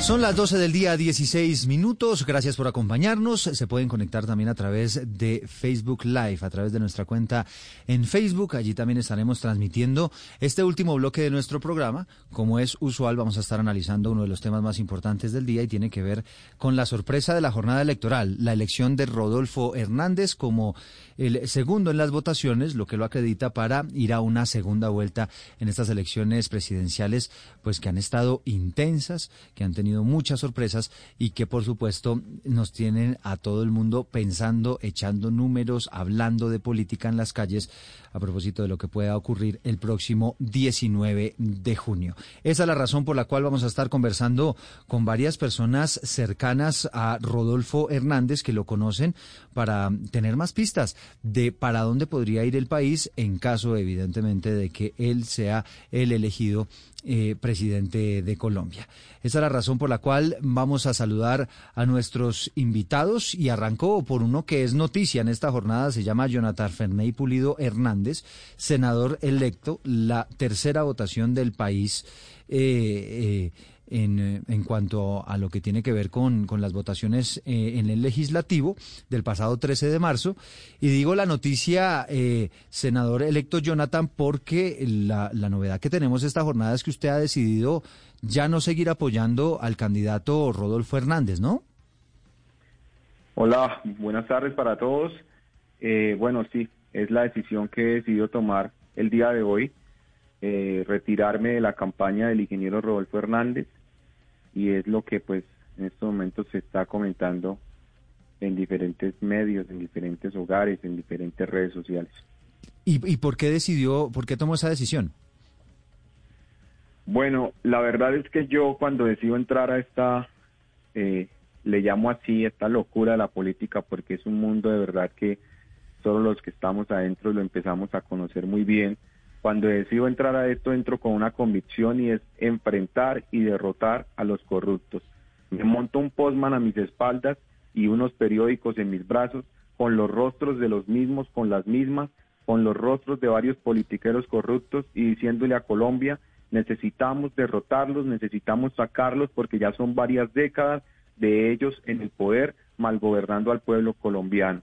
Son las 12 del día, 16 minutos. Gracias por acompañarnos. Se pueden conectar también a través de Facebook Live, a través de nuestra cuenta en Facebook. Allí también estaremos transmitiendo este último bloque de nuestro programa. Como es usual, vamos a estar analizando uno de los temas más importantes del día y tiene que ver con la sorpresa de la jornada electoral, la elección de Rodolfo Hernández como el segundo en las votaciones, lo que lo acredita para ir a una segunda vuelta en estas elecciones presidenciales, pues que han estado intensas, que han tenido muchas sorpresas y que por supuesto nos tienen a todo el mundo pensando, echando números, hablando de política en las calles a propósito de lo que pueda ocurrir el próximo 19 de junio. Esa es la razón por la cual vamos a estar conversando con varias personas cercanas a Rodolfo Hernández que lo conocen para tener más pistas de para dónde podría ir el país en caso evidentemente de que él sea el elegido eh, presidente de Colombia. Esa es la razón por la cual vamos a saludar a nuestros invitados y arrancó por uno que es noticia en esta jornada, se llama Jonathan Ferney Pulido Hernández, senador electo, la tercera votación del país. Eh, eh, en, en, cuanto a lo que tiene que ver con, con las votaciones eh, en el legislativo del pasado 13 de marzo. Y digo la noticia, eh, senador electo Jonathan, porque la, la novedad que tenemos esta jornada es que usted ha decidido ya no seguir apoyando al candidato Rodolfo Hernández, ¿no? Hola, buenas tardes para todos. Eh, bueno, sí, es la decisión que he decidido tomar el día de hoy. Eh, retirarme de la campaña del ingeniero Rodolfo Hernández y es lo que pues en estos momentos se está comentando en diferentes medios, en diferentes hogares, en diferentes redes sociales. ¿Y, y por qué decidió, por qué tomó esa decisión? Bueno, la verdad es que yo cuando decido entrar a esta, eh, le llamo así, esta locura de la política, porque es un mundo de verdad que solo los que estamos adentro lo empezamos a conocer muy bien cuando decido entrar a esto, entro con una convicción y es enfrentar y derrotar a los corruptos. Me monto un postman a mis espaldas y unos periódicos en mis brazos con los rostros de los mismos, con las mismas, con los rostros de varios politiqueros corruptos y diciéndole a Colombia, necesitamos derrotarlos, necesitamos sacarlos porque ya son varias décadas de ellos en el poder, malgobernando al pueblo colombiano.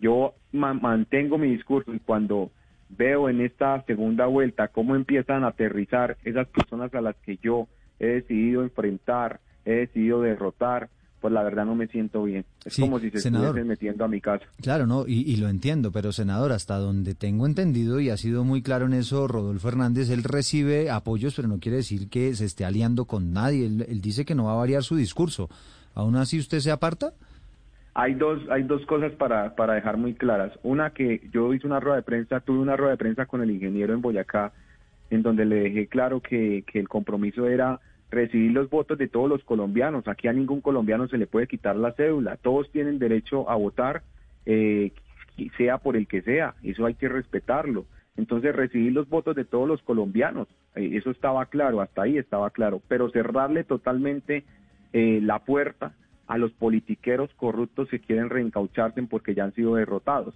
Yo ma mantengo mi discurso y cuando veo en esta segunda vuelta cómo empiezan a aterrizar esas personas a las que yo he decidido enfrentar, he decidido derrotar, pues la verdad no me siento bien. Es Sí, como si se senador. estuviesen metiendo a mi casa. Claro, no, y, y lo entiendo, pero senador, hasta donde tengo entendido y ha sido muy claro en eso, Rodolfo Hernández, él recibe apoyos, pero no quiere decir que se esté aliando con nadie. Él, él dice que no va a variar su discurso. ¿Aún así usted se aparta? Hay dos, hay dos cosas para, para dejar muy claras. Una que yo hice una rueda de prensa, tuve una rueda de prensa con el ingeniero en Boyacá, en donde le dejé claro que, que el compromiso era recibir los votos de todos los colombianos. Aquí a ningún colombiano se le puede quitar la cédula. Todos tienen derecho a votar. Eh, sea por el que sea, eso hay que respetarlo. Entonces recibir los votos de todos los colombianos, eh, eso estaba claro, hasta ahí estaba claro, pero cerrarle totalmente eh, la puerta a los politiqueros corruptos que quieren reencaucharse porque ya han sido derrotados.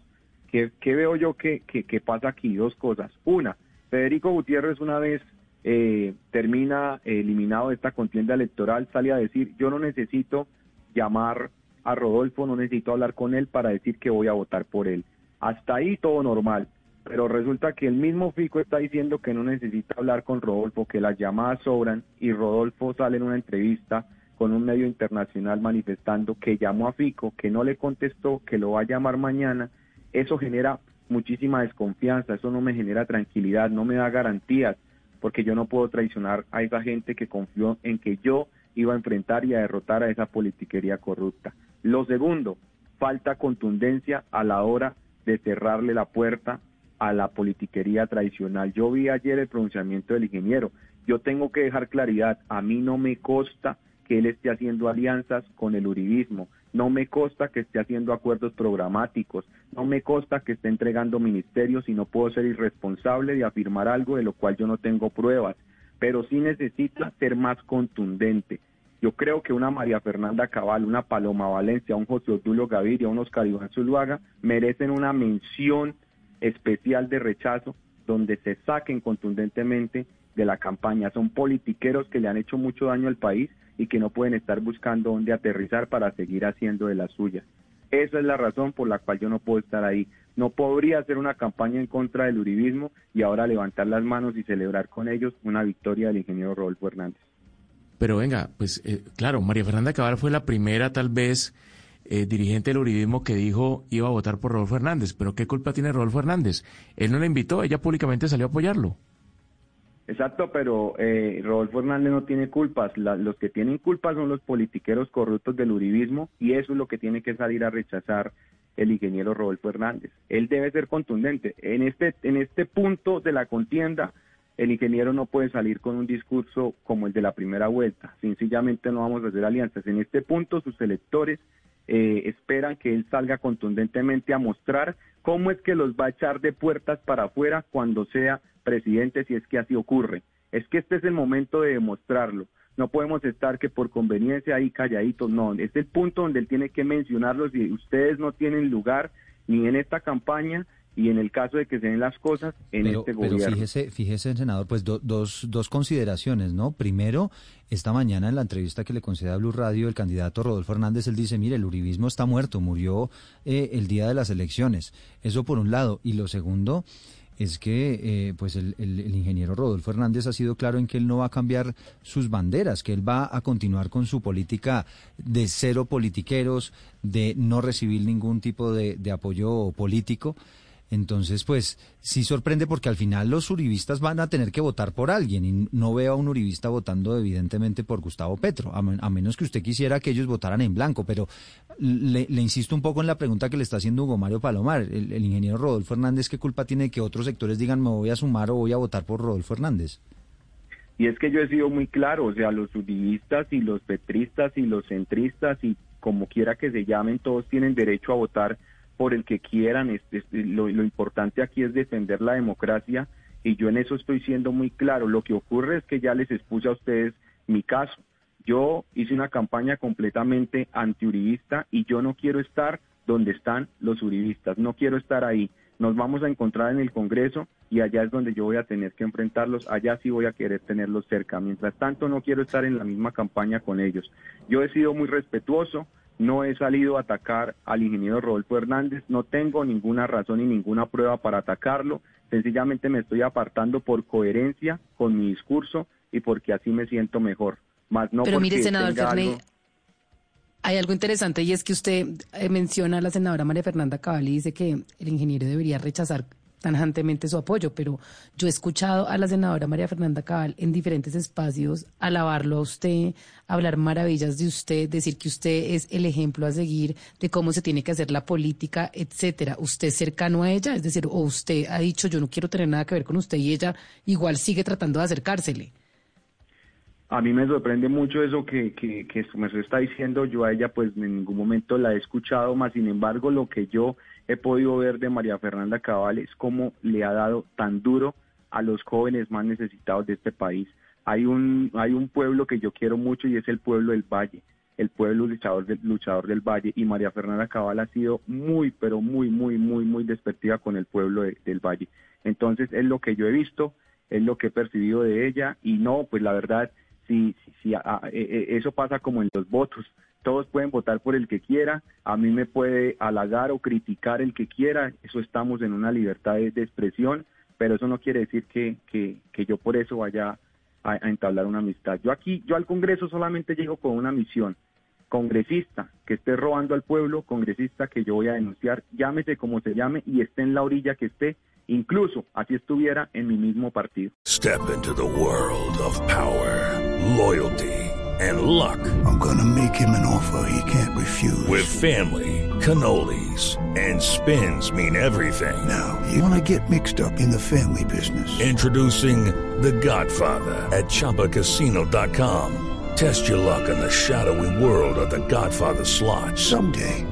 ¿Qué, veo yo que, que, que pasa aquí? Dos cosas. Una, Federico Gutiérrez una vez eh, termina eliminado de esta contienda electoral, sale a decir, yo no necesito llamar a Rodolfo, no necesito hablar con él para decir que voy a votar por él. Hasta ahí todo normal, pero resulta que el mismo Fico está diciendo que no necesita hablar con Rodolfo, que las llamadas sobran y Rodolfo sale en una entrevista con un medio internacional manifestando que llamó a Fico, que no le contestó, que lo va a llamar mañana. Eso genera muchísima desconfianza, eso no me genera tranquilidad, no me da garantías, porque yo no puedo traicionar a esa gente que confió en que yo iba a enfrentar y a derrotar a esa politiquería corrupta. Lo segundo, falta contundencia a la hora de cerrarle la puerta a la politiquería tradicional. Yo vi ayer el pronunciamiento del ingeniero. Yo tengo que dejar claridad, a mí no me consta que él esté haciendo alianzas con el uribismo, no me consta que esté haciendo acuerdos programáticos, no me consta que esté entregando ministerios y no puedo ser irresponsable de afirmar algo de lo cual yo no tengo pruebas, pero sí necesita ser más contundente. Yo creo que una María Fernanda Cabal, una Paloma Valencia, un José Odulio Gaviria, un Oscar Iván Zuluaga merecen una mención especial de rechazo donde se saquen contundentemente de la campaña. Son politiqueros que le han hecho mucho daño al país y que no pueden estar buscando dónde aterrizar para seguir haciendo de la suya. Esa es la razón por la cual yo no puedo estar ahí. No podría hacer una campaña en contra del uribismo y ahora levantar las manos y celebrar con ellos una victoria del ingeniero Rodolfo Hernández. Pero venga, pues eh, claro, María Fernanda Cabal fue la primera tal vez eh, dirigente del uribismo que dijo iba a votar por Rodolfo Hernández. Pero ¿qué culpa tiene Rodolfo Hernández? Él no la invitó, ella públicamente salió a apoyarlo. Exacto, pero eh, Rodolfo Hernández no tiene culpas. los que tienen culpas son los politiqueros corruptos del uribismo y eso es lo que tiene que salir a rechazar el ingeniero Rodolfo Hernández. Él debe ser contundente. En este, en este punto de la contienda, el ingeniero no puede salir con un discurso como el de la primera vuelta. Sencillamente no vamos a hacer alianzas. En este punto, sus electores eh, esperan que él salga contundentemente a mostrar cómo es que los va a echar de puertas para afuera cuando sea presidente, si es que así ocurre. Es que este es el momento de demostrarlo. No podemos estar que por conveniencia ahí calladitos, no. Es el punto donde él tiene que mencionarlos y ustedes no tienen lugar ni en esta campaña y en el caso de que se den las cosas en este gobierno. Pero fíjese, fíjese, senador, pues dos, dos consideraciones, ¿no? Primero, esta mañana en la entrevista que le concede a Blue Radio el candidato Rodolfo Hernández, él dice, mire, el uribismo está muerto, murió eh, el día de las elecciones. Eso por un lado. Y lo segundo es que eh, pues el, el, ingeniero Rodolfo Hernández ha sido claro en que él no va a cambiar sus banderas, que él va a continuar con su política de cero politiqueros, de no recibir ningún tipo de, de apoyo político. Entonces, pues sí sorprende porque al final los uribistas van a tener que votar por alguien y no veo a un uribista votando evidentemente por Gustavo Petro, a, menos que usted quisiera que ellos votaran en blanco. Pero le, insisto un poco en la pregunta que le está haciendo Hugo Mario Palomar, el, ingeniero Rodolfo Hernández, ¿qué culpa tiene que otros sectores digan me voy a sumar o voy a votar por Rodolfo Hernández? Y es que yo he sido muy claro, o sea, los uribistas y los petristas y los centristas y como quiera que se llamen, todos tienen derecho a votar por el que quieran. lo, importante aquí es defender la democracia y yo en eso estoy siendo muy claro. Lo que ocurre es que ya les expuse a ustedes mi caso. Yo hice una campaña completamente antiuribista y yo no quiero estar donde están los uribistas, no quiero estar ahí. Nos vamos a encontrar en el Congreso y allá es donde yo voy a tener que enfrentarlos, allá sí voy a querer tenerlos cerca. Mientras tanto, no quiero estar en la misma campaña con ellos. Yo he sido muy respetuoso, no he salido a atacar al ingeniero Rodolfo Hernández, no tengo ninguna razón y ninguna prueba para atacarlo, sencillamente me estoy apartando por coherencia con mi discurso y porque así me siento mejor. Más no Pero mire, senador Ferney, hay algo interesante y es que usted eh, menciona a la senadora María Fernanda Cabal y dice que el ingeniero debería rechazar tajantemente su apoyo, pero yo he escuchado a la senadora María Fernanda Cabal en diferentes espacios alabarlo a usted, hablar maravillas de usted, decir que usted es el ejemplo a seguir de cómo se tiene que hacer la política, etcétera. ¿Usted es cercano a ella? Es decir, o usted ha dicho yo no quiero tener nada que ver con usted y ella igual sigue tratando de acercársele. A mí me sorprende mucho eso que, que, que está diciendo. Yo a ella pues en ningún momento la he escuchado, más sin embargo lo que yo he podido ver de María Fernanda Cabal es cómo le ha dado tan duro a los jóvenes más necesitados de este país. Hay un, hay un pueblo que yo quiero mucho y es el pueblo del Valle, el pueblo luchador del, luchador del Valle. Y María Fernanda Cabal ha sido muy, pero muy, muy, muy, muy despectiva con el pueblo del Valle. Entonces es lo que yo he visto, es lo que he percibido de ella y no, pues la verdad, si, si, eso pasa como en los votos. Todos pueden votar por el que quiera, a mí me puede halagar o criticar el que quiera, eso estamos en una libertad de, expresión, pero eso no quiere decir que, que, que yo por eso vaya a, entablar una amistad. Yo aquí, yo al Congreso solamente llego con una misión, congresista que esté robando al pueblo, congresista que yo voy a denunciar, llámese como se llame y esté en la orilla que esté, incluso así estuviera en mi mismo partido. Step into the world of power, loyalty and luck. I'm gonna make him an offer he can't refuse. With family, cannolis and spins mean everything. Now, you wanna get mixed up in the family business. Introducing The Godfather at ChumbaCasino.com. Test your luck in the shadowy world of The Godfather slot. Someday,